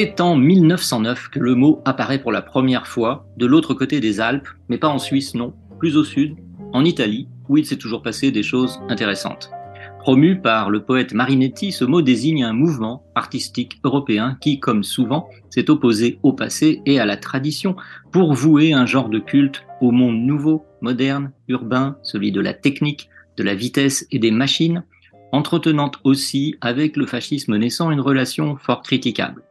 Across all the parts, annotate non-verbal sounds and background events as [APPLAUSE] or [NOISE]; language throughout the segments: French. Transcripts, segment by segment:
C'est en 1909 que le mot apparaît pour la première fois de l'autre côté des Alpes, mais pas en Suisse, non, plus au sud, en Italie, où il s'est toujours passé des choses intéressantes. Promu par le poète Marinetti, ce mot désigne un mouvement artistique européen qui, comme souvent, s'est opposé au passé et à la tradition pour vouer un genre de culte au monde nouveau, moderne, urbain, celui de la technique, de la vitesse et des machines, entretenant aussi avec le fascisme naissant une relation fort critiquable.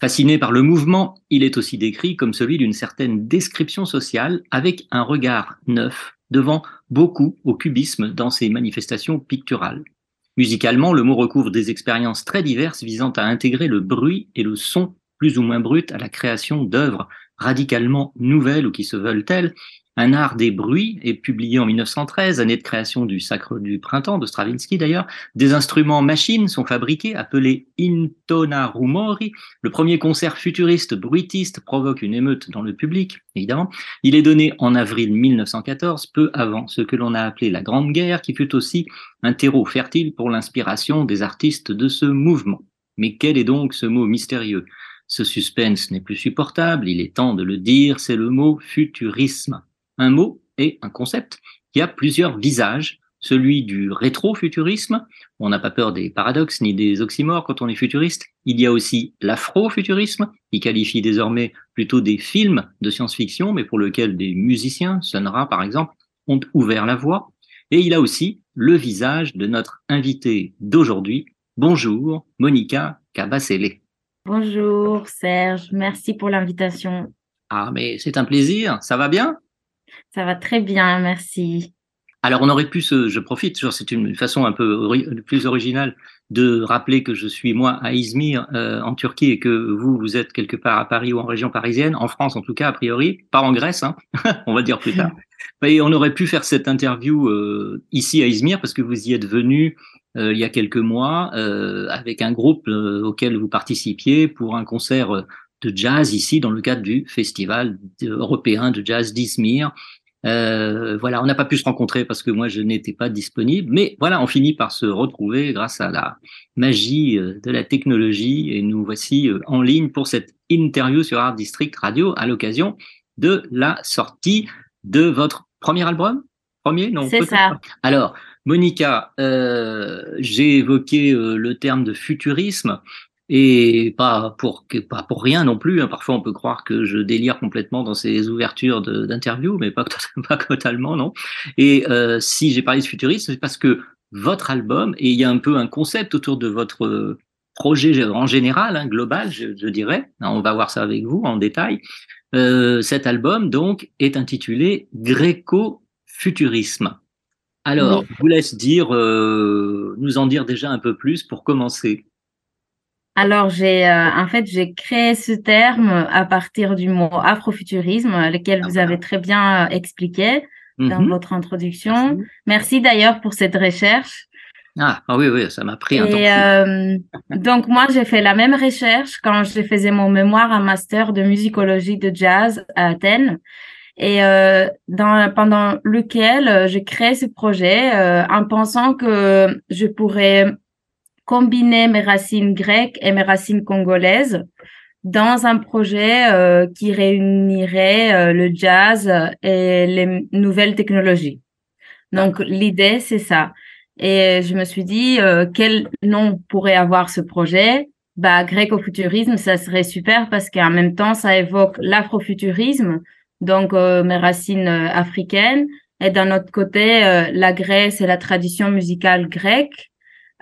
Fasciné par le mouvement, il est aussi décrit comme celui d'une certaine description sociale avec un regard neuf devant beaucoup au cubisme dans ses manifestations picturales. Musicalement, le mot recouvre des expériences très diverses visant à intégrer le bruit et le son plus ou moins brut à la création d'œuvres radicalement nouvelles ou qui se veulent telles. Un art des bruits est publié en 1913, année de création du Sacre du Printemps de Stravinsky d'ailleurs. Des instruments machines sont fabriqués, appelés intona rumori. Le premier concert futuriste bruitiste provoque une émeute dans le public, évidemment. Il est donné en avril 1914, peu avant ce que l'on a appelé la Grande Guerre, qui fut aussi un terreau fertile pour l'inspiration des artistes de ce mouvement. Mais quel est donc ce mot mystérieux? Ce suspense n'est plus supportable, il est temps de le dire, c'est le mot futurisme un mot et un concept qui a plusieurs visages. Celui du rétrofuturisme, on n'a pas peur des paradoxes ni des oxymores quand on est futuriste. Il y a aussi l'afrofuturisme, qui qualifie désormais plutôt des films de science-fiction, mais pour lequel des musiciens, Sonra par exemple, ont ouvert la voie. Et il a aussi le visage de notre invité d'aujourd'hui. Bonjour, Monica Cabacele. Bonjour Serge, merci pour l'invitation. Ah, mais c'est un plaisir, ça va bien? Ça va très bien, merci. Alors, on aurait pu se, je profite, c'est une façon un peu ori- plus originale de rappeler que je suis moi à Izmir euh, en Turquie et que vous, vous êtes quelque part à Paris ou en région parisienne, en France en tout cas, a priori, pas en Grèce, hein, [LAUGHS] on va dire plus tard. [LAUGHS] Et on aurait pu faire cette interview euh, ici à Izmir parce que vous y êtes venu euh, il y a quelques mois avec un groupe auquel vous participiez pour un concert de jazz ici dans le cadre du festival européen de jazz d'Izmir. Euh, voilà, on n'a pas pu se rencontrer parce que moi je n'étais pas disponible, mais voilà, on finit par se retrouver grâce à la magie euh, de la technologie et nous voici euh, en ligne pour cette interview sur Art District Radio à l'occasion de la sortie de votre premier album? Premier, non C'est ça. pas. Alors, Monica, euh, j'ai évoqué euh, le terme de futurisme et pas pour pas pour rien non plus. hein. Parfois, on peut croire que je délire complètement dans ces ouvertures d'interviews, mais pas, [LAUGHS] pas totalement, non. Et euh, si j'ai parlé de futurisme, c'est parce que votre album et il y a un peu un concept autour de votre projet en général, hein, global, je, je dirais. hein, On va voir ça avec vous en détail. Euh, cet album donc est intitulé Gréco-futurisme. Alors, Oui. je vous laisse dire, euh, nous en dire déjà un peu plus pour commencer. Alors, j'ai euh, en fait, j'ai créé ce terme à partir du mot afrofuturisme, lequel Ah, vous voilà. avez très bien euh, expliqué dans Mhm. votre introduction. Merci d'ailleurs pour cette recherche. Ah, ah oui, oui, ça m'a pris un temps. Euh, donc, moi, j'ai fait la même recherche quand je faisais mon mémoire en master de musicologie de jazz à Athènes. Et euh, dans, pendant lequel je crée ce projet euh, en pensant que je pourrais combiner mes racines grecques et mes racines congolaises dans un projet euh, qui réunirait euh, le jazz et les nouvelles technologies. Donc, l'idée, c'est ça. Et je me suis dit, euh, quel nom pourrait avoir ce projet? Bah, gréco-futurisme, ça serait super parce qu'en même temps, ça évoque l'afrofuturisme, donc euh, mes racines euh, africaines. Et d'un autre côté, euh, la Grèce et la tradition musicale grecque.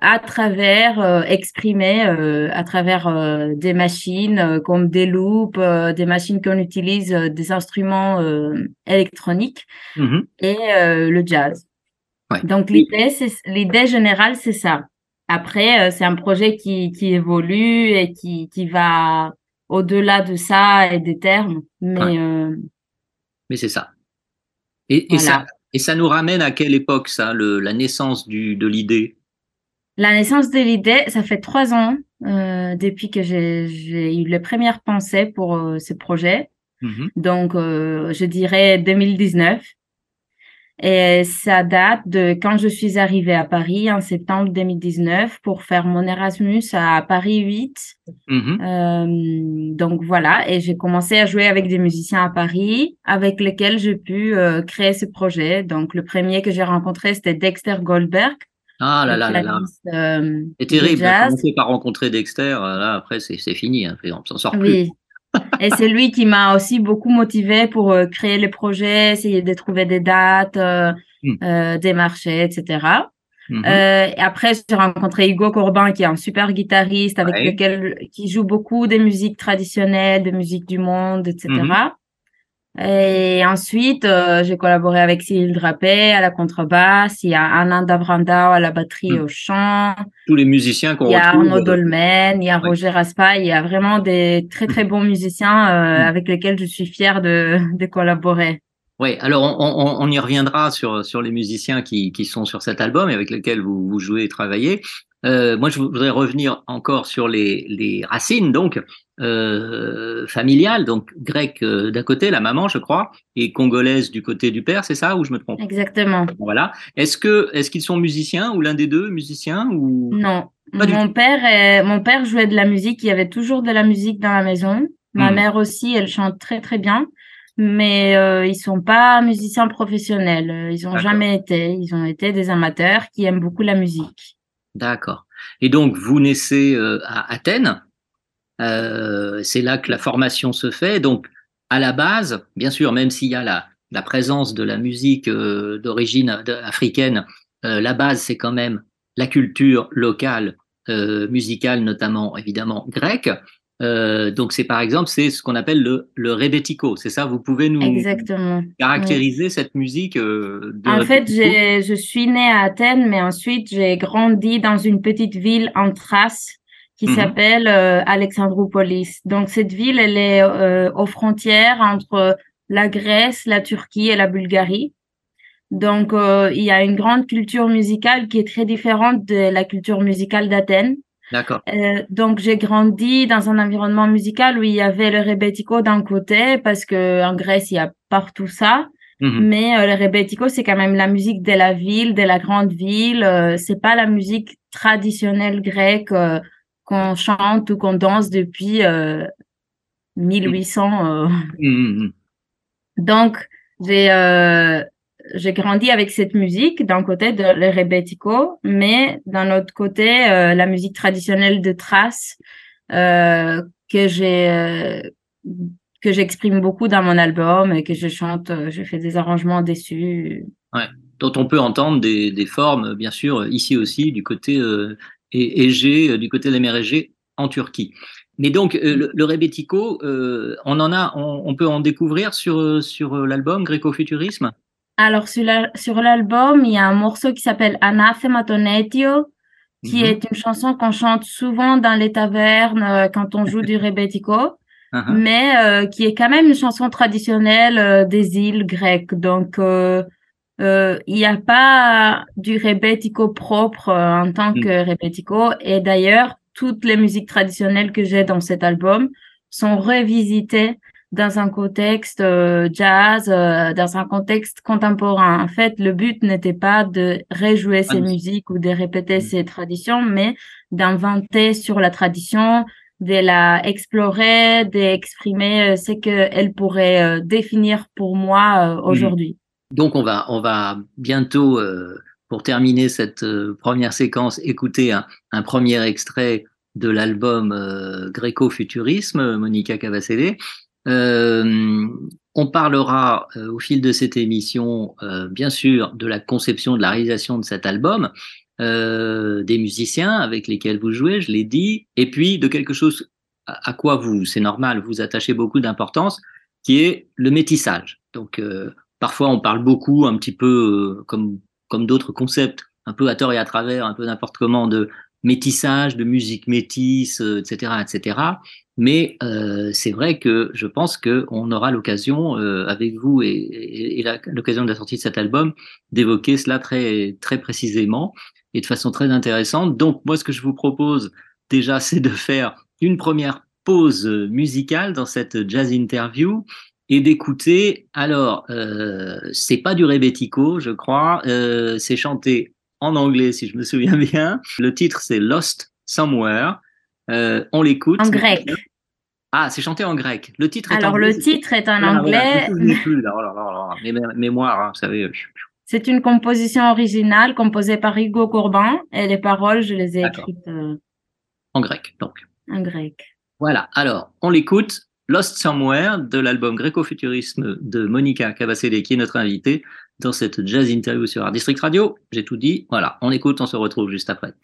À travers euh, exprimé euh, à travers euh, des machines comme des loops, des machines qu'on utilise, des instruments électroniques Mhm. et le jazz. Ouais. Donc l'idée générale c'est ça. Après c'est un projet qui qui évolue et qui qui va au-delà de ça et des termes, mais Ouais. euh, Mais c'est ça. Et, et Voilà. ça. et ça nous ramène à quelle époque, ça, le, la naissance du, de l'idée? La naissance de l'idée, ça fait trois ans euh, depuis que j'ai eu les premières pensées pour euh, ce projet. Mhm. Donc, euh, je dirais 2019. Et ça date de quand je suis arrivée à Paris en septembre 2019 pour faire mon Erasmus à Paris 8. Mhm. Euh, donc voilà, et j'ai commencé à jouer avec des musiciens à Paris avec lesquels j'ai pu euh, créer ce projet. Donc le premier que j'ai rencontré, c'était Dexter Goldberg. Ah là là là là. euh, C'est terrible. jazz. Commencer par rencontrer Dexter, euh, là, après, c'est fini. Hein, on s'en sort plus. Oui. Et c'est lui qui m'a aussi beaucoup motivé pour euh, créer les projets, essayer de trouver des dates, euh, Mm. euh, des marchés, etc. Mhm. Et après, j'ai rencontré Hugo Corbin, qui est un super guitariste avec Ouais. lequel qui joue beaucoup des musiques traditionnelles, de musique du monde, etc. Et ensuite, euh, j'ai collaboré avec Cyril Drapé à la contrebasse, il y a Ananda Brandao à la batterie Mhm. au chant, Tous les musiciens qu'on il y a retrouve. Arnaud euh, Dolmen, il y a Ouais. Roger Raspa, il y a vraiment des très très bons musiciens euh, Mhm. avec lesquels je suis fière de, de collaborer. Ouais, alors on, on, on y reviendra sur, sur les musiciens qui, qui sont sur cet album et avec lesquels vous, vous jouez et travaillez. Euh, moi, je voudrais revenir encore sur les, les racines, donc euh, familiales, donc grecque euh, d'un côté, la maman, je crois, et congolaise du côté du père, c'est ça ou je me trompe? Exactement. Voilà. Est-ce que est-ce qu'ils sont musiciens ou l'un des deux musicien ou? Non, Pas mon père est- mon père jouait de la musique, il y avait toujours de la musique dans la maison. Ma Mhm. mère aussi, elle chante très très bien, mais euh, ils sont pas musiciens professionnels. Euh, Ils ont jamais été. Ils ont été des amateurs qui aiment beaucoup la musique. D'accord. Et donc, vous naissez euh, à Athènes? Euh, c'est là que la formation se fait. Donc, à la base, bien sûr, même s'il y a la, la présence de la musique euh, d'origine de- africaine, euh, la base, c'est quand même la culture locale, euh, musicale, notamment, évidemment, grecque. Euh, donc, c'est par exemple, c'est ce qu'on appelle le, le rebetiko. C'est ça Vous pouvez nous Exactement. caractériser cette musique euh, de En fait, rebetiko? je suis née à Athènes, mais ensuite j'ai grandi dans une petite ville en Thrace qui Mhm. s'appelle euh, Alexandroupolis. Donc cette ville, elle est euh, aux frontières entre la Grèce, la Turquie et la Bulgarie. Donc euh, il y a une grande culture musicale qui est très différente de la culture musicale d'Athènes. D'accord. Euh, donc j'ai grandi dans un environnement musical où il y avait le rebetiko d'un côté parce que en Grèce il y a partout ça. Mhm. Mais euh, le rebetiko, c'est quand même la musique de la ville, de la grande ville. Euh, c'est pas la musique traditionnelle grecque euh, qu'on chante ou qu'on danse depuis euh, 1800. euh. Mhm. Donc, j'ai euh, j'ai grandi avec cette musique d'un côté de le rebetiko, mais d'un autre côté euh, la musique traditionnelle de Thrace euh, que j'ai euh, que j'exprime beaucoup dans mon album et que je chante. euh, Je fais des arrangements dessus. dont on peut entendre des, des formes, bien sûr, ici aussi, du côté é- Égée, euh, du côté de la mer Égée, en Turquie. Mais donc, euh, le, le rebetiko, euh, on en a, on, on peut en découvrir sur, euh, sur l'album Gréco-Futurisme Alors, sur la- sur l'album, il y a un morceau qui s'appelle Anathema Tonetio, qui Mhm. est une chanson qu'on chante souvent dans les tavernes euh, quand on joue du [LAUGHS] rebetiko, Uh-huh. mais euh, qui est quand même une chanson traditionnelle euh, des îles grecques. Donc, euh, euh, il n'y a pas du rebetiko propre euh, en tant Mm. que rebetiko. Et d'ailleurs, toutes les musiques traditionnelles que j'ai dans cet album sont revisitées dans un contexte euh, jazz, euh, dans un contexte contemporain. En fait, le but n'était pas de rejouer ces Ah, mais- musiques ou de répéter Mm. ces traditions, mais d'inventer sur la tradition, de la explorer, d'exprimer euh, ce qu'elle pourrait définir pour moi euh, aujourd'hui. Donc, on va, on va bientôt, euh, pour terminer cette euh, première séquence, écouter un, premier extrait de l'album euh, Gréco-Futurisme, Monica Cavacélé. Euh, on parlera au fil de cette émission, bien sûr, de la conception, de la réalisation de cet album. des musiciens avec lesquels vous jouez, je l'ai dit, et puis de quelque chose à, quoi vous, c'est normal, vous attachez beaucoup d'importance, qui est le métissage. Donc parfois on parle beaucoup, un petit peu euh, comme comme d'autres concepts, un peu à tort et à travers, un peu n'importe comment, de métissage, de musique métisse, etc., etc. Mais euh, c'est vrai que je pense qu'on aura l'occasion, euh, avec vous et, et, l'occasion de la sortie de cet album, d'évoquer cela très, très précisément et de façon très intéressante. Donc, moi, ce que je vous propose déjà, c'est de faire une première pause musicale dans cette jazz interview et d'écouter. Alors, euh, c'est pas du rebetico, je crois. Euh, c'est chanté en anglais, si je me souviens [LAUGHS] bien. Le titre, c'est Lost Somewhere. Euh, on l'écoute. En grec. Ah, c'est chanté en grec. Le titre est Alors, en le titre est en anglais. mémoire, vous savez. C'est une composition originale composée par Hugo Courban et les paroles, je les ai écrites. Euh, en grec, donc. En grec. Voilà. Alors, on l'écoute. Lost Somewhere de l'album Gréco-Futurisme de Monica Cavacele qui est notre invitée dans cette jazz interview sur Art District Radio. J'ai tout dit. Voilà. On écoute, on se retrouve juste après.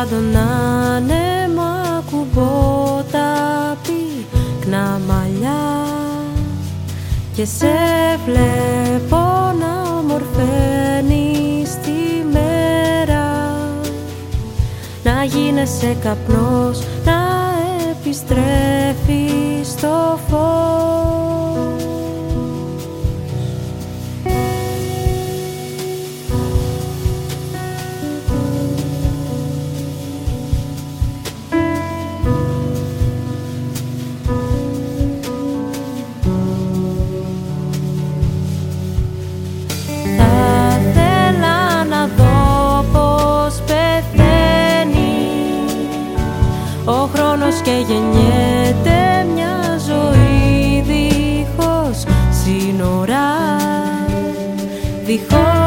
Σαν τον άνεμο ακουμπώ τα πυκνά μαλλιά. Και σε βλέπω να ομορφαίνεις τη μέρα. Να γίνεσαι καπνός, να επιστρέφεις στο φως Dijo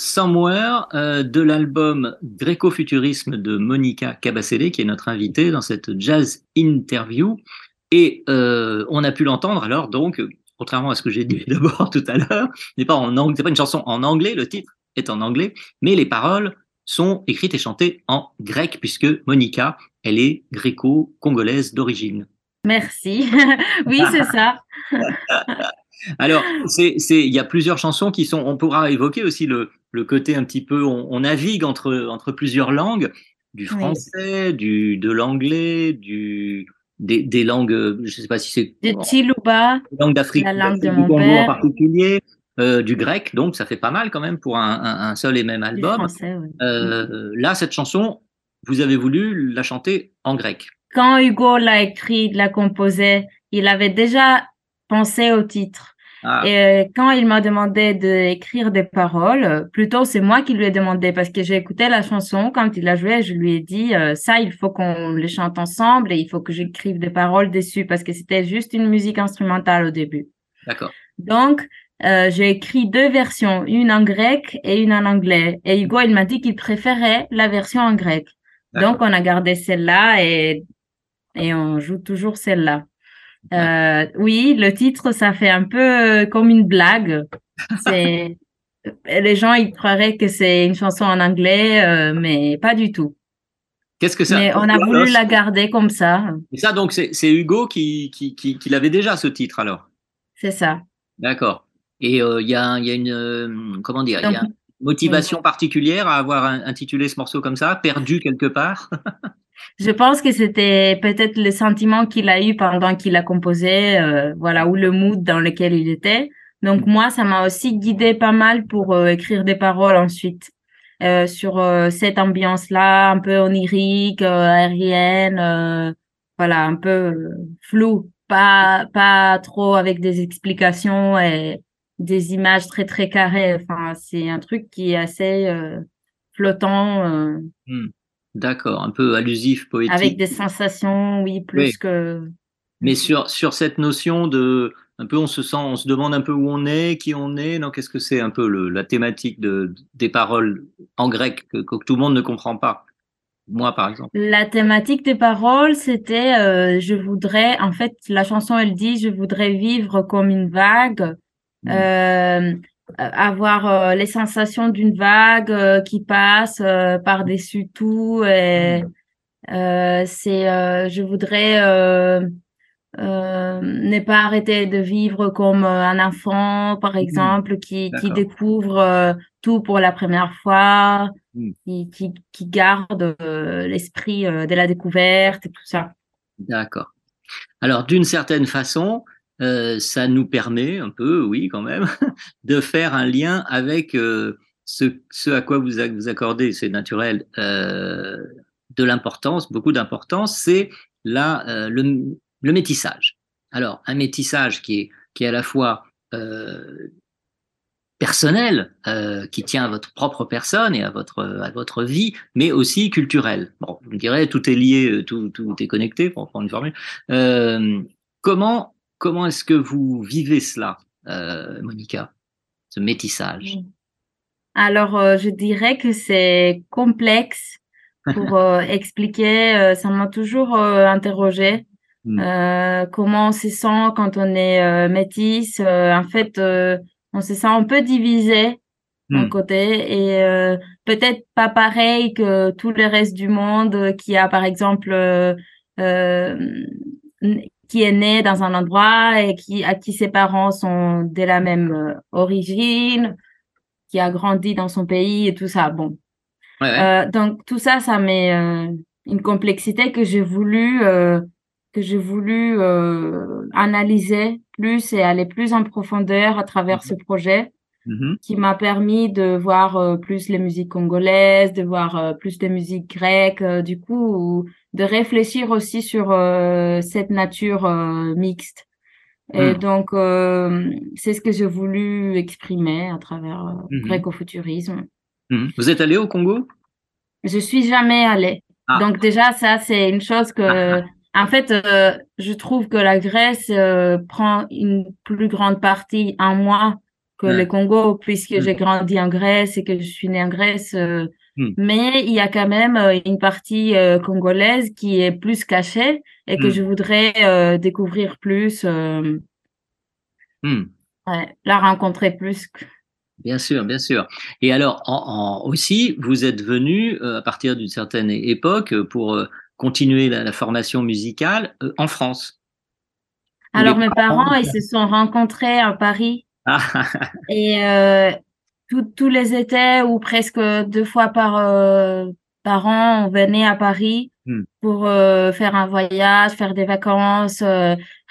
Somewhere euh, de l'album Gréco-futurisme de Monica Cabacele, qui est notre invitée dans cette jazz interview. Et euh, on a pu l'entendre alors, donc, contrairement à ce que j'ai dit [LAUGHS] d'abord tout à l'heure, n'est pas en anglais, c'est pas une chanson en anglais, le titre est en anglais, mais les paroles sont écrites et chantées en grec, puisque Monica, elle est gréco-congolaise d'origine. Merci. [LAUGHS] oui, c'est ça. [LAUGHS] Alors, il y a plusieurs chansons qui sont. On pourra évoquer aussi le, le côté un petit peu. On, on navigue entre entre plusieurs langues, du français, du de l'anglais, du des, des langues. Je ne sais pas si c'est. Du Chiluba. Langue d'Afrique. La langue de du mon père. en particulier. euh, du grec, donc ça fait pas mal quand même pour un, un, seul et même album. français, oui. Euh, là, cette chanson, vous avez voulu la chanter en grec. Quand Hugo l'a écrit, l'a composé, il avait déjà pensé au titre. Ah, Et euh, quand il m'a demandé d'écrire des paroles, plutôt c'est moi qui lui ai demandé parce que j'ai écouté la chanson quand il a joué, je lui ai dit euh, ça il faut qu'on les chante ensemble et il faut que j'écrive des paroles dessus parce que c'était juste une musique instrumentale au début. d'accord. Donc euh, j'ai écrit deux versions, une en grec et une en anglais. Et Hugo il m'a dit qu'il préférait la version en grec. Donc on a gardé celle-là et et on joue toujours celle-là. Euh, oui, le titre, ça fait un peu euh, comme une blague. [LAUGHS] Les gens ils croiraient que c'est une chanson en anglais, euh, mais pas du tout. Qu'est-ce que ça Mais on a voulu la garder comme ça. Et ça, donc, c'est Hugo qui, qui, qui, qui l'avait déjà ce titre alors? C'est ça. D'accord. Et euh, il y, a, il y a une euh, comment dire, y a une motivation particulière à avoir intitulé ce morceau comme ça, perdu quelque part? [LAUGHS] Je pense que c'était peut-être le sentiment qu'il a eu pendant qu'il a composé, euh, voilà, ou le mood dans lequel il était. Donc moi, ça m'a aussi guidé pas mal pour euh, écrire des paroles ensuite euh, sur euh, cette ambiance-là, un peu onirique, euh, aérienne, euh, voilà, un peu floue, pas pas trop avec des explications et des images très très carrées. Enfin, c'est un truc qui est assez flottant. Hmm. D'accord, un peu allusif, poétique. avec des sensations, oui, plus Oui. que. Mais sur, sur cette notion de, un peu, on se sent, on se demande un peu où on est, qui on est. Non, qu'est-ce que c'est un peu le, la thématique de, des paroles en grec que, que tout le monde ne comprend pas? Moi, par exemple. La thématique des paroles, c'était euh, je voudrais, en fait, la chanson, elle dit je voudrais vivre comme une vague, euh, avoir euh, les sensations d'une vague euh, qui passe euh, par-dessus tout. Et, euh, c'est, euh, je voudrais euh, euh, ne pas arrêter de vivre comme euh, un enfant, par exemple, qui, découvre euh, tout pour la première fois, Mm. qui, qui, qui garde euh, l'esprit euh, de la découverte et tout ça. D'accord. Alors, d'une certaine façon, euh, ça nous permet un peu, oui, quand même, [LAUGHS] de faire un lien avec euh, ce, à quoi vous, accordez, c'est naturel, euh, de l'importance, beaucoup d'importance, c'est là le, métissage. Alors, un métissage qui est, qui est à la fois personnel, qui tient à votre propre personne et à votre, à votre vie, mais aussi culturel. Bon, vous me direz, tout est lié, tout, tout est connecté, pour prendre une formule. Comment comment est-ce que vous vivez cela, euh, Monica, ce métissage? Alors, euh, je dirais que c'est complexe pour [LAUGHS] euh, expliquer. ça m'a toujours interrogé. Mm. Comment on se sent quand on est métis. Euh, en fait, on se sent un peu divisé d'un Mm. côté et euh, peut-être pas pareil que tout le reste du monde qui a, par exemple, euh, euh, qui est né dans un endroit et qui à qui ses parents sont de la même euh, origine, qui a grandi dans son pays et tout ça. Bon, Ouais, ouais. euh, donc tout ça, ça met euh, une complexité que j'ai voulu euh, que j'ai voulu analyser plus et aller plus en profondeur à travers ce projet Mhm. qui m'a permis de voir euh, plus les musiques congolaises, de voir euh, plus les musiques grecques, euh, du coup, de réfléchir aussi sur cette nature mixte. Et Mm. donc, c'est ce que j'ai voulu exprimer à travers Mhm. gréco-futurisme. Mhm. Vous êtes allé au Congo? Je suis jamais allée. Ah. Donc déjà, ça, c'est une chose que, en fait, je trouve que la Grèce prend une plus grande partie en moi que Ouais. le Congo, puisque Mm. j'ai grandi en Grèce et que je suis née en Grèce. euh, Mm. Mais il y a quand même euh, une partie euh, congolaise qui est plus cachée et que Mm. je voudrais euh, découvrir plus, ouais, la rencontrer plus. Bien sûr, bien sûr. Et alors, en, en- aussi, vous êtes venu à partir d'une certaine époque pour continuer la, la formation musicale en France. Alors mes parents, ils se sont rencontrés à Paris Ah, [LAUGHS] et euh, tous tous les étés ou presque deux fois par euh, par an, on venait à Paris Hmm. pour euh, faire un voyage, faire des vacances,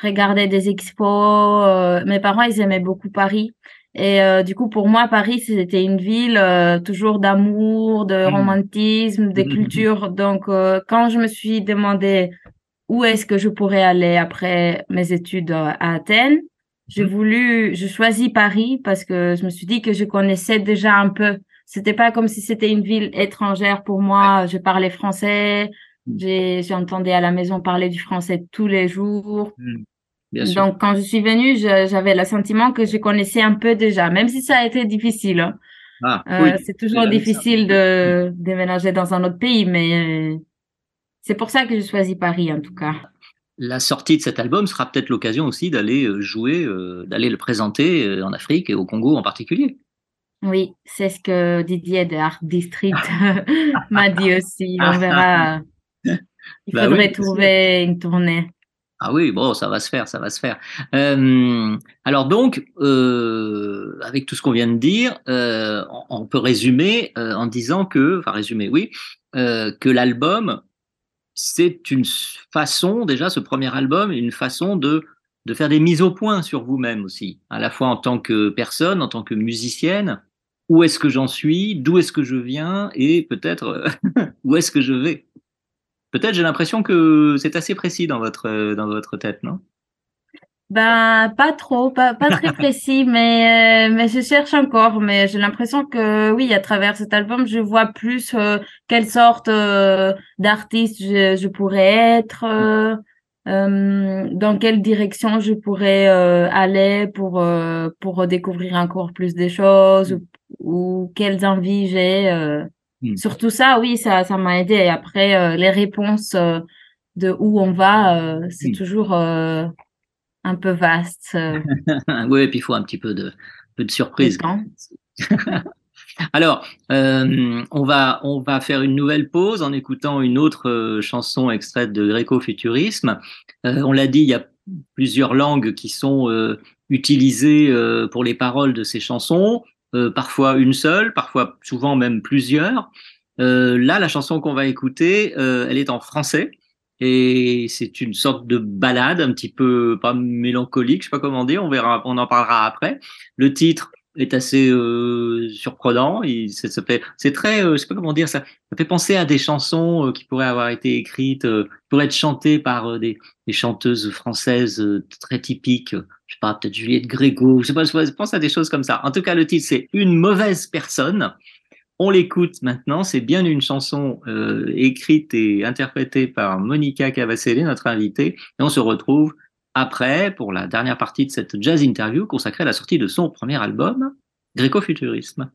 regarder des expos. Mes parents, ils aimaient beaucoup Paris. Et du coup, pour moi, Paris, c'était une ville toujours d'amour, de Hmm. romantisme, de [LAUGHS] culture. Donc, quand je me suis demandé où est-ce que je pourrais aller après mes études à Athènes, j'ai Mhm. voulu, je choisis Paris parce que je me suis dit que je connaissais déjà un peu. C'était pas comme si c'était une ville étrangère pour moi. Je parlais français. Mm. J'ai, j'entendais à la maison parler du français tous les jours. bien sûr. Donc, quand je suis venue, j'avais le sentiment que je connaissais un peu déjà, même si ça a été difficile. hein. Ah, Euh, c'est toujours difficile de déménager dans un autre pays, mais euh, c'est pour ça que je choisis Paris, en tout cas. La sortie de cet album sera peut-être l'occasion aussi d'aller euh, jouer, euh, d'aller le présenter euh, en Afrique et au Congo en particulier. Oui, c'est ce que Didier de Art District [LAUGHS] m'a dit [LAUGHS] aussi. On verra. Il Bah faudrait oui, trouver une tournée. Ah oui, bon, ça va se faire, ça va se faire. Euh, alors donc, euh, avec tout ce qu'on vient de dire, on, peut résumer en disant que, enfin résumer, oui, que l'album, c'est une façon, déjà ce premier album, une façon de de faire des mises au point sur vous-même aussi, à la fois en tant que personne, en tant que musicienne. Où est-ce que j'en suis? D'où est-ce que je viens? Et peut-être euh, [LAUGHS] où est-ce que je vais? Peut-être j'ai l'impression que c'est assez précis dans votre euh, dans votre tête, non? Ben, pas trop, pas, pas très précis, [LAUGHS] mais, euh, mais je cherche encore. Mais j'ai l'impression que oui, à travers cet album, je vois plus euh, quelle sorte euh, d'artiste je, je pourrais être, euh, euh, dans quelle direction je pourrais euh, aller pour, euh, pour découvrir encore plus des choses ou, ou quelles envies j'ai. euh. Mm. Surtout ça, oui, ça, ça m'a aidé. Après, euh, les réponses euh, de où on va, euh, c'est Mm. toujours euh, un peu vaste. euh, [LAUGHS] oui, et puis il faut un petit peu de, peu de le surprise. [LAUGHS] Alors, euh, on, va, on va faire une nouvelle pause en écoutant une autre euh, chanson extraite de Gréco-Futurisme. Euh, on l'a dit, il y a plusieurs langues qui sont utilisées pour les paroles de ces chansons, parfois une seule, parfois souvent même plusieurs. Là, la chanson qu'on va écouter, elle est en français. Et c'est une sorte de balade un petit peu pas mélancolique, je sais pas comment dire, on verra, on en parlera après. Le titre est assez euh, surprenant. Il, ça, fait, c'est très, euh, je sais pas comment dire, ça, ça fait penser à des chansons euh, qui pourraient avoir été écrites, euh, pourraient être chantées par euh, des, des chanteuses françaises très typiques. Je sais pas, peut-être Juliette Grégo. Je sais pas, je pense à des choses comme ça. En tout cas, le titre c'est Une mauvaise personne. On l'écoute maintenant. C'est bien une chanson euh, écrite et interprétée par Monica Cavacelli, notre invitée. Et on se retrouve après pour la dernière partie de cette jazz interview consacrée à la sortie de son premier album, Gréco-Futurisme.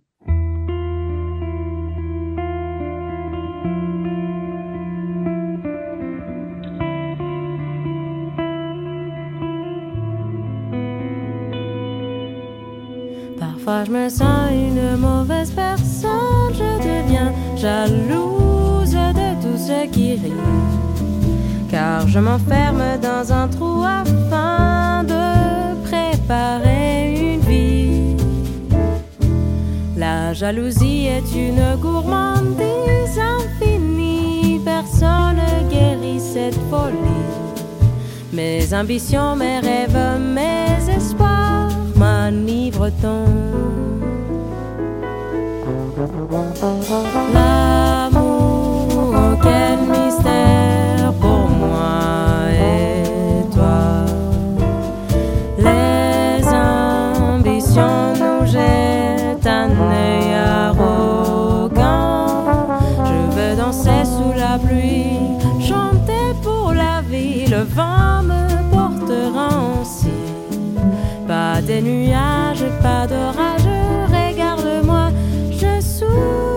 Parfois je me sens jalouse de tout ce qui rit. Car je m'enferme dans un trou afin de préparer une vie. La jalousie est une gourmandise infinie, personne ne guérit cette folie. Mes ambitions, mes rêves, mes espoirs m'enivrent tant. L'amour, quel mystère pour moi et toi. Les ambitions nous jettent un œil arrogant. Je veux danser sous la pluie, chanter pour la vie. Le vent me portera ainsi. Pas des nuages, pas de Ooh.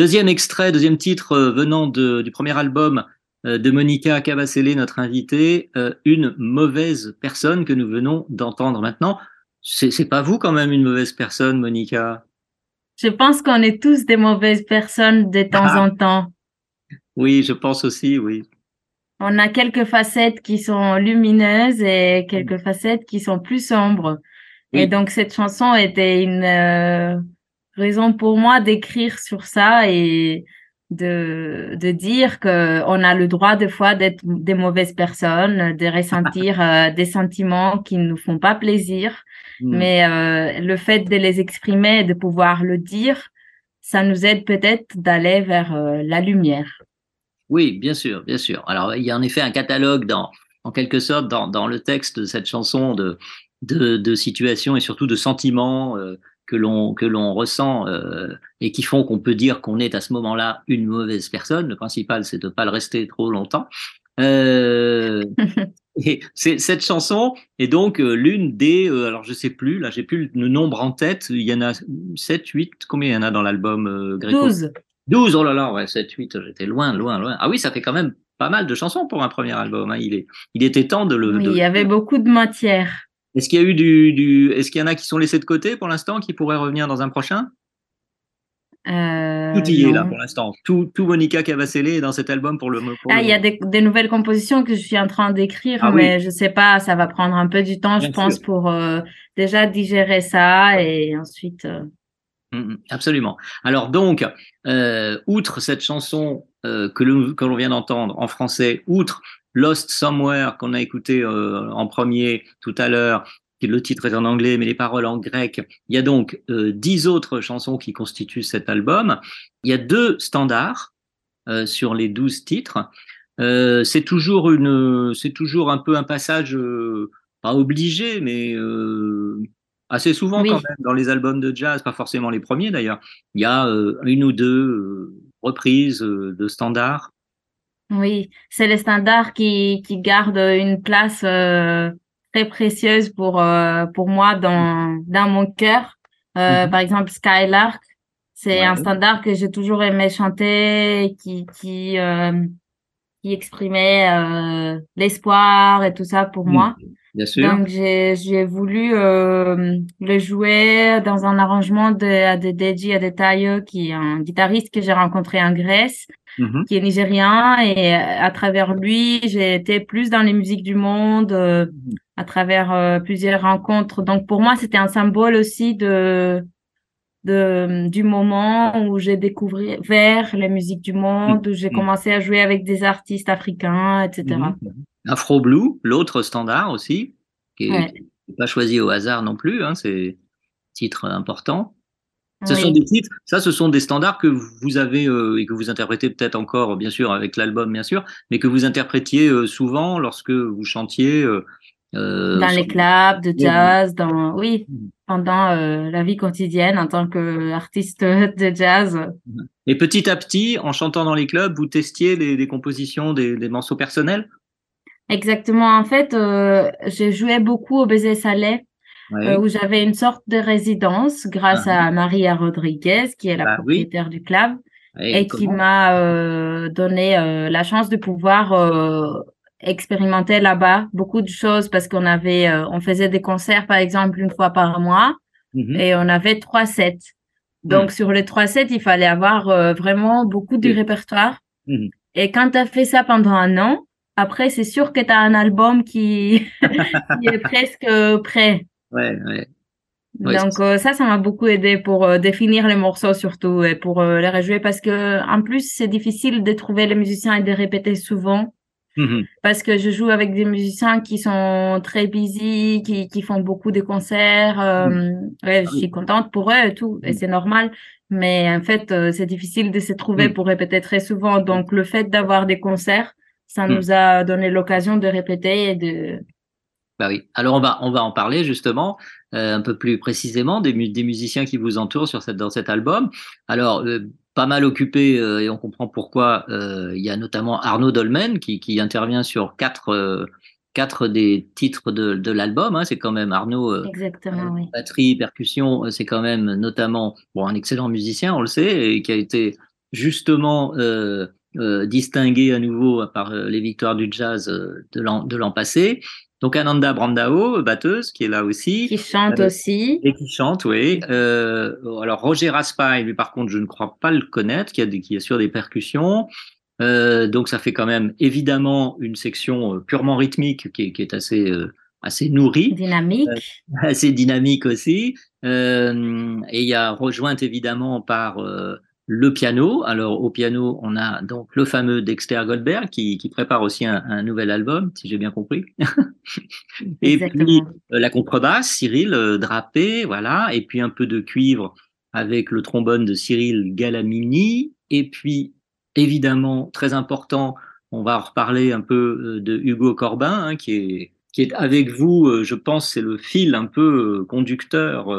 Deuxième extrait, deuxième titre euh, venant de- du premier album euh, de Monica Cavacelle, notre invitée, euh, une mauvaise personne que nous venons d'entendre maintenant. C'est c'est pas vous quand même une mauvaise personne, Monica? Je pense qu'on est tous des mauvaises personnes de temps Ah. en temps. Oui, je pense aussi, oui. On a quelques facettes qui sont lumineuses et quelques facettes qui sont plus sombres. Oui. Et donc cette chanson était une euh, raison pour moi d'écrire sur ça et de, de dire que on a le droit des fois d'être des mauvaises personnes, de ressentir [LAUGHS] euh, des sentiments qui ne nous font pas plaisir. Mm. Mais euh, le fait de les exprimer et de pouvoir le dire, ça nous aide peut-être d'aller vers euh, la lumière. Oui, bien sûr, bien sûr. Alors, il y a en effet un catalogue dans, en quelque sorte, dans, dans le texte de cette chanson de, de, de situations et surtout de sentiments euh, que l'on que l'on ressent euh, et qui font qu'on peut dire qu'on est à ce moment-là une mauvaise personne. Le principal, c'est de ne pas le rester trop longtemps. Euh, [LAUGHS] et c'est cette chanson est donc euh, l'une des, alors je sais plus, là j'ai plus le nombre en tête. Il y en a 7, 8, combien il y en a dans l'album Gréco 12. 12, oh là là, ouais, 7, 8, j'étais loin, loin, loin. Ah oui, ça fait quand même pas mal de chansons pour un premier album. hein. Il, est, il était temps de le. Oui, de- il y avait beaucoup de matière. Est-ce qu'il y a eu du, du... est-ce qu'il y en a qui sont laissés de côté pour l'instant, qui pourraient revenir dans un prochain? Euh, Tout y est là pour l'instant. Tout, tout Monica Cavacelle est dans cet album pour le. pour Ah, il y a des, des nouvelles compositions que je suis en train d'écrire, Ah oui. mais je sais pas, ça va prendre un peu du temps, Bien je pense, pour euh, déjà digérer ça et ensuite. euh, Mm, mm, Absolument. Alors donc, outre cette chanson que l'on que l'on vient d'entendre en français, outre Lost Somewhere qu'on a écouté euh, en premier tout à l'heure, le titre est en anglais mais les paroles en grec, il y a donc euh, dix autres chansons qui constituent cet album. Il y a deux standards euh, sur les douze titres. Euh, c'est toujours une, c'est toujours un peu un passage euh, pas obligé, mais euh, assez souvent Oui. quand même dans les albums de jazz, pas forcément les premiers d'ailleurs. Il y a euh, une ou deux euh, reprises euh, de standards. Oui, c'est les standards qui, qui gardent une place euh, très précieuse pour, euh, pour moi dans, dans mon cœur. Euh, Mhm. Par exemple, Skylark, C'est Ouais. un standard que j'ai toujours aimé chanter, qui qui euh, qui exprimait euh, l'espoir et tout ça pour Mm. moi. Bien sûr. Donc j'ai j'ai voulu euh, le jouer dans un arrangement de de Deji Adetayo qui est un guitariste que j'ai rencontré en Grèce Mhm. qui est nigérien et euh, à travers lui j'ai été plus dans les musiques du monde euh, à travers euh, plusieurs rencontres. Donc pour moi c'était un symbole aussi de de du moment où j'ai découvert les musiques du monde, où j'ai Mhm. commencé à jouer avec des artistes africains, etc. Mhm. Afro Blue, l'autre standard aussi, qui est Ouais. qui est pas choisi au hasard non plus, hein, c'est titre important. Ce Oui. sont des titres, ça, ce sont des standards que vous avez euh, et que vous interprétez peut-être encore, bien sûr, avec l'album, bien sûr, mais que vous interprétiez euh, souvent lorsque vous chantiez. euh, euh, dans les clubs de jazz, dans oui, Mhm. pendant euh, la vie quotidienne en tant qu'artiste de jazz. Et petit à petit, en chantant dans les clubs, vous testiez les, les compositions des, des morceaux personnels? Exactement. En fait, euh, j'ai joué beaucoup au Baiser Salé, Euh, où j'avais une sorte de résidence grâce Ah. à Maria Rodriguez, qui est la Ah oui. propriétaire du club, Et et qui m'a euh, donné euh, la chance de pouvoir expérimenter là-bas beaucoup de choses parce qu'on avait, on faisait des concerts par exemple une fois par mois. Mhm. et on avait trois sets. Donc, sur les trois sets, il fallait avoir vraiment beaucoup Oui. répertoire. Mhm. Et quand tu as fait ça pendant un an, après, c'est sûr que tu as un album qui, [LAUGHS] qui est presque prêt. Ouais, ouais. Oui, Donc, euh, ça, ça m'a beaucoup aidé pour euh, définir les morceaux surtout et pour euh, les rejouer parce que, en plus, c'est difficile de trouver les musiciens et de répéter souvent Mhm. parce que je joue avec des musiciens qui sont très busy, qui, qui font beaucoup de concerts. euh, ouais, je suis contente pour eux et tout, et Mm. c'est normal. Mais en fait, euh, c'est difficile de se trouver Mm. pour répéter très souvent. Donc, le fait d'avoir des concerts, ça nous a donné l'occasion de répéter et de... Bah oui. Alors on va on va en parler justement euh, un peu plus précisément des, mu- des musiciens qui vous entourent sur cette dans cet album. Alors euh, pas mal occupé euh, et on comprend pourquoi. Il y a notamment Arnaud Dolmen qui qui intervient sur quatre quatre des titres de de l'album. Hein. C'est quand même Arnaud. euh, Exactement, batterie, percussion, c'est quand même notamment bon, un excellent musicien, on le sait, et qui a été justement euh, distingué à nouveau par les victoires du jazz de l'an passé. Donc Ananda Brandao, batteuse, qui est là aussi. Qui chante Euh, aussi. Et qui chante, oui. Euh, alors Roger Raspail, lui par contre, je ne crois pas le connaître, qui, a qui assure des percussions. Euh, donc ça fait quand même évidemment une section purement rythmique qui est, qui est assez assez nourrie Dynamique. [LAUGHS] assez dynamique aussi. Et il y a rejointe évidemment par le piano. Alors au piano, on a donc le fameux Dexter Goldberg qui, qui prépare aussi un, un nouvel album, si j'ai bien compris. [LAUGHS] et puis Exactement. euh, la contrebasse, Cyril euh, Drapé, voilà. Et puis un peu de cuivre avec le trombone de Cyril Galamini. Et puis évidemment, très important, on va en reparler un peu euh, de Hugo Corbin, hein, qui est qui est avec vous, je pense, c'est le fil un peu conducteur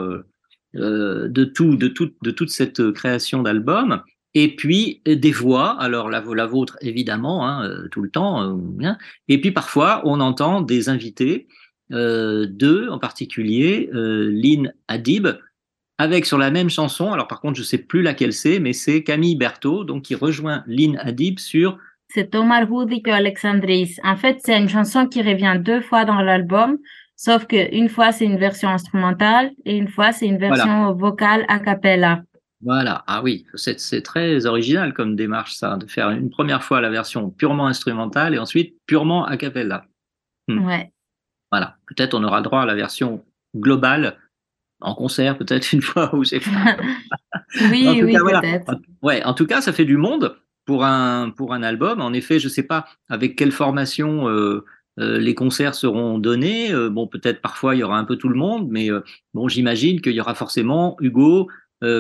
de tout, de de toute cette euh, création d'album. Et puis euh, des voix, alors la, la vôtre évidemment, hein, euh, tout le temps, euh. Et puis parfois on entend des invités, euh, deux en particulier, euh, Lynn Adib, avec sur la même chanson. Alors par contre je sais plus laquelle c'est, mais c'est Camille Berthaud, donc qui rejoint Lynn Adib sur C'est Omar Houdi que Alexandris. En fait, c'est une chanson qui revient deux fois dans l'album, sauf que une fois c'est une version instrumentale et une fois c'est une version vocale a cappella. Voilà, ah oui, c'est très original comme démarche ça, de faire une première fois la version purement instrumentale et ensuite purement a cappella. Hmm. Ouais. Voilà, peut-être on aura droit à la version globale en concert, peut-être une fois ou [LAUGHS] c'est Oui, En tout oui, voilà. peut-être. Ouais, en tout cas, ça fait du monde pour un pour un album. En effet, je sais pas avec quelle formation euh, euh, les concerts seront donnés. Euh, bon, peut-être parfois il y aura un peu tout le monde, mais euh, bon, j'imagine qu'il y aura forcément Hugo,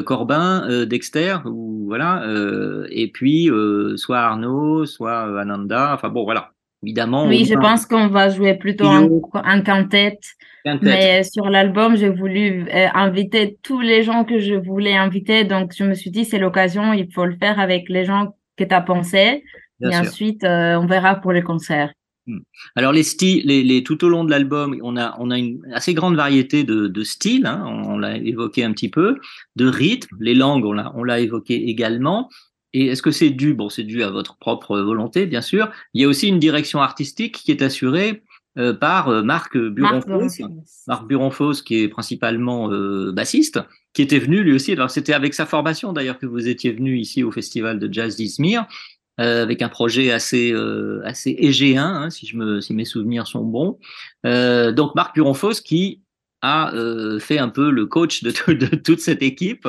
Corbin, Dexter, ou voilà, et puis soit Arnaud, soit Ananda. Enfin bon, voilà. Évidemment. Oui, je pense qu'on va jouer plutôt en, en quintet. quintet. Mais sur l'album, j'ai voulu inviter tous les gens que je voulais inviter. Donc, je me suis dit, c'est l'occasion, il faut le faire avec les gens que tu as pensé. Bien et sûr. ensuite, on verra pour les concerts. Hmm. Alors les styles, les, les, tout au long de l'album, on a, on a une assez grande variété de, de styles, hein, on, l'a évoqué un petit peu, de rythmes, les langues, on l'a, on l'a évoqué également. Et est-ce que c'est dû, bon, c'est dû à votre propre volonté, bien sûr. Il y a aussi une direction artistique qui est assurée euh, par euh, Marc Buronfos, Marc Buronfos, qui est principalement euh, bassiste, qui était venu lui aussi. Alors c'était avec sa formation d'ailleurs que vous étiez venu ici au festival de jazz d'Izmir. Euh, avec un projet assez euh, assez égéen, hein, si je me si mes souvenirs sont bons. Euh, donc Marc Buronfos qui a fait un peu le coach de, de toute cette équipe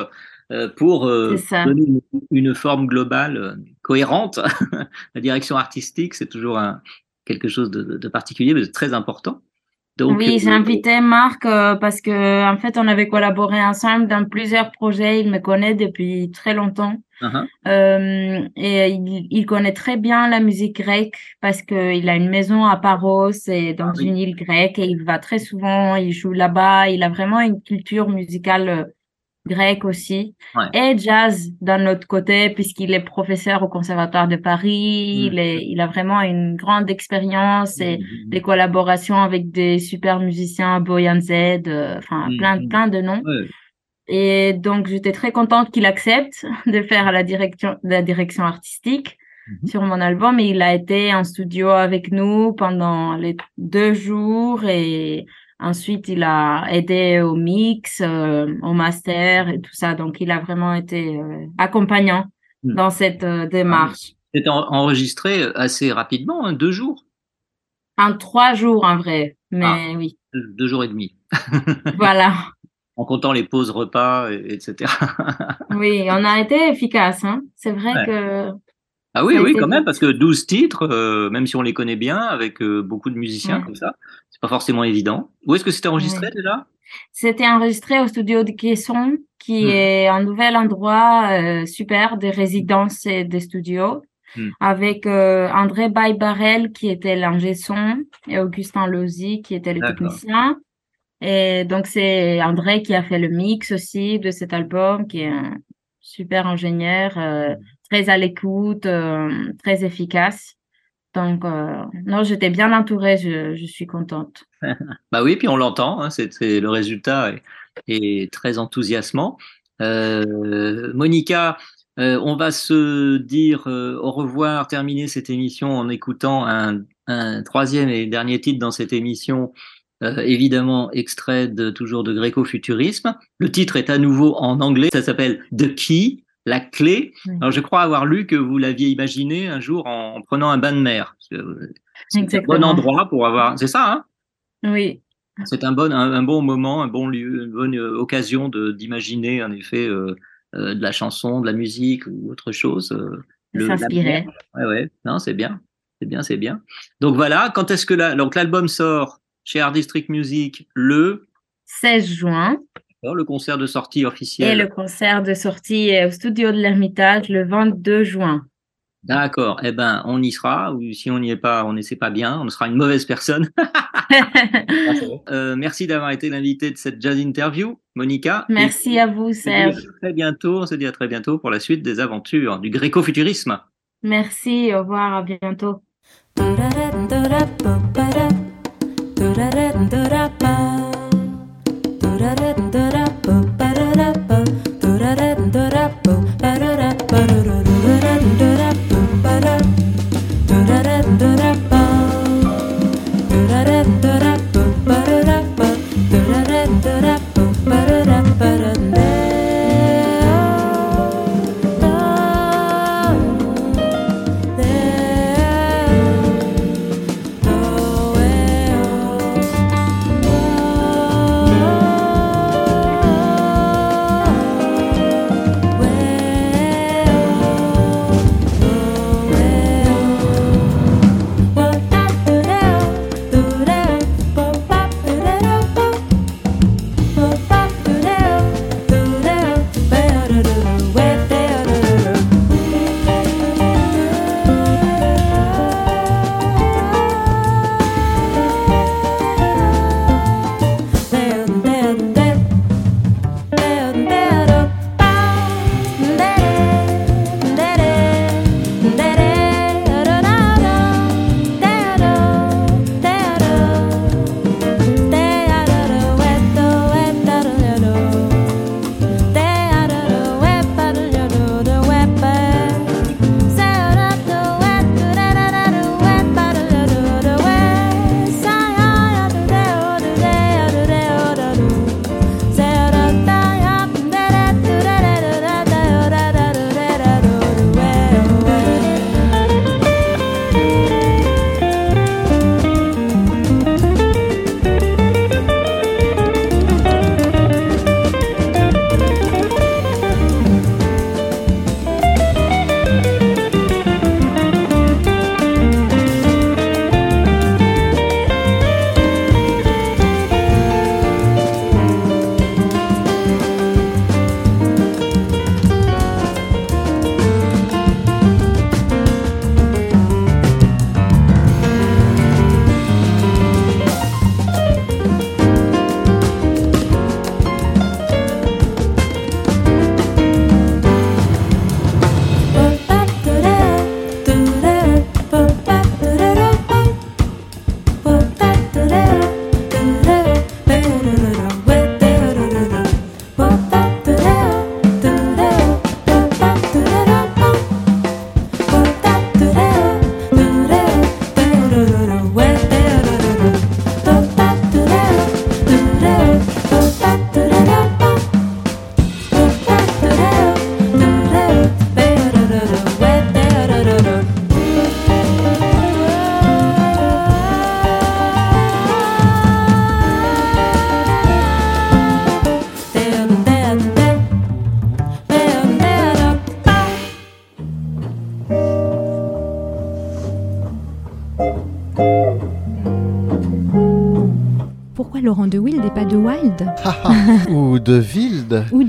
pour donner une, une, forme globale cohérente. [LAUGHS] La direction artistique, c'est toujours un, quelque chose de, de, particulier, mais de très important. Donc, oui, j'ai invité Marc parce que en fait, on avait collaboré ensemble dans plusieurs projets. Il me connaît depuis très longtemps. Uh-huh. Euh, et il, il, connaît très bien la musique grecque parce qu'il a une maison à Paros et dans ah une île grecque et il va très souvent, il joue là-bas. Il a vraiment une culture musicale grecque aussi et jazz d'un autre côté puisqu'il est professeur au conservatoire de Paris. Il, est, il a vraiment une grande expérience et des collaborations avec des super musiciens, Boyan Z, euh, enfin plein, plein de noms. Et donc, j'étais très contente qu'il accepte [LAUGHS] de faire la direction, la direction artistique mhm. sur mon album. Et il a été en studio avec nous pendant les deux jours et ensuite il a aidé au mix, euh, au master et tout ça. Donc, il a vraiment été euh, accompagnant mhm. dans cette euh, démarche. C'est enregistré assez rapidement, hein, deux jours? En trois jours, en vrai. Mais ah, oui. Deux jours et demi. [LAUGHS] voilà en comptant les pauses repas, etc. oui, on a été efficace. Hein. C'est vrai que. Ah oui, oui, quand même, parce que 12 titres, euh, même si on les connaît bien, avec euh, beaucoup de musiciens comme ça, c'est pas forcément évident. Où est-ce que c'était enregistré déjà? C'était enregistré au studio de Caisson, qui hmm. est un nouvel endroit euh, super des résidences et des studios. Hmm. avec André Baybarel qui était l'ingé son et Augustin Lozy qui était le technicien. Et donc, c'est André qui a fait le mix aussi de cet album, qui est un super ingénieur, très à l'écoute, euh, très efficace. Donc, euh, non, j'étais bien entourée, je, suis contente. [LAUGHS] bah oui, puis on l'entend, hein, c'est le résultat est, très enthousiasmant. Monica, on va se dire au revoir, terminer cette émission en écoutant un, troisième et dernier titre dans cette émission euh, évidemment extrait de, toujours de gréco-futurisme. Le titre est à nouveau en anglais, ça s'appelle The Key, la clé. Alors je crois avoir lu que vous l'aviez imaginé un jour en, prenant un bain de mer. C'est un bon endroit pour avoir. C'est ça, hein? Oui. C'est un bon, un, bon moment, un bon lieu, une bonne euh, occasion d'imaginer en effet euh, de la chanson, de la musique ou autre chose. S'inspirer. Ouais, ouais. Non, c'est bien. C'est bien, c'est bien. Donc voilà, quand est-ce que l'album sort chez Art District Music le 16 juin. Le concert de sortie officiel. Et le concert de sortie au studio de l'Ermitage le 22 juin. D'accord. Eh ben, on y sera. Ou si on n'y est pas, on ne sait pas bien. On sera une mauvaise personne. [LAUGHS] [LAUGHS] Euh, merci d'avoir été l'invité de cette jazz interview, Monica. Merci à vous, Serge. À très bientôt. On se dit à très bientôt pour la suite des aventures du gréco-futurisme. Merci. Au revoir. À bientôt. Do-da-da-da-da-bo, ba-da-da-bo, do-da-da-da-da-bo, ba-da-da-ba-da-da.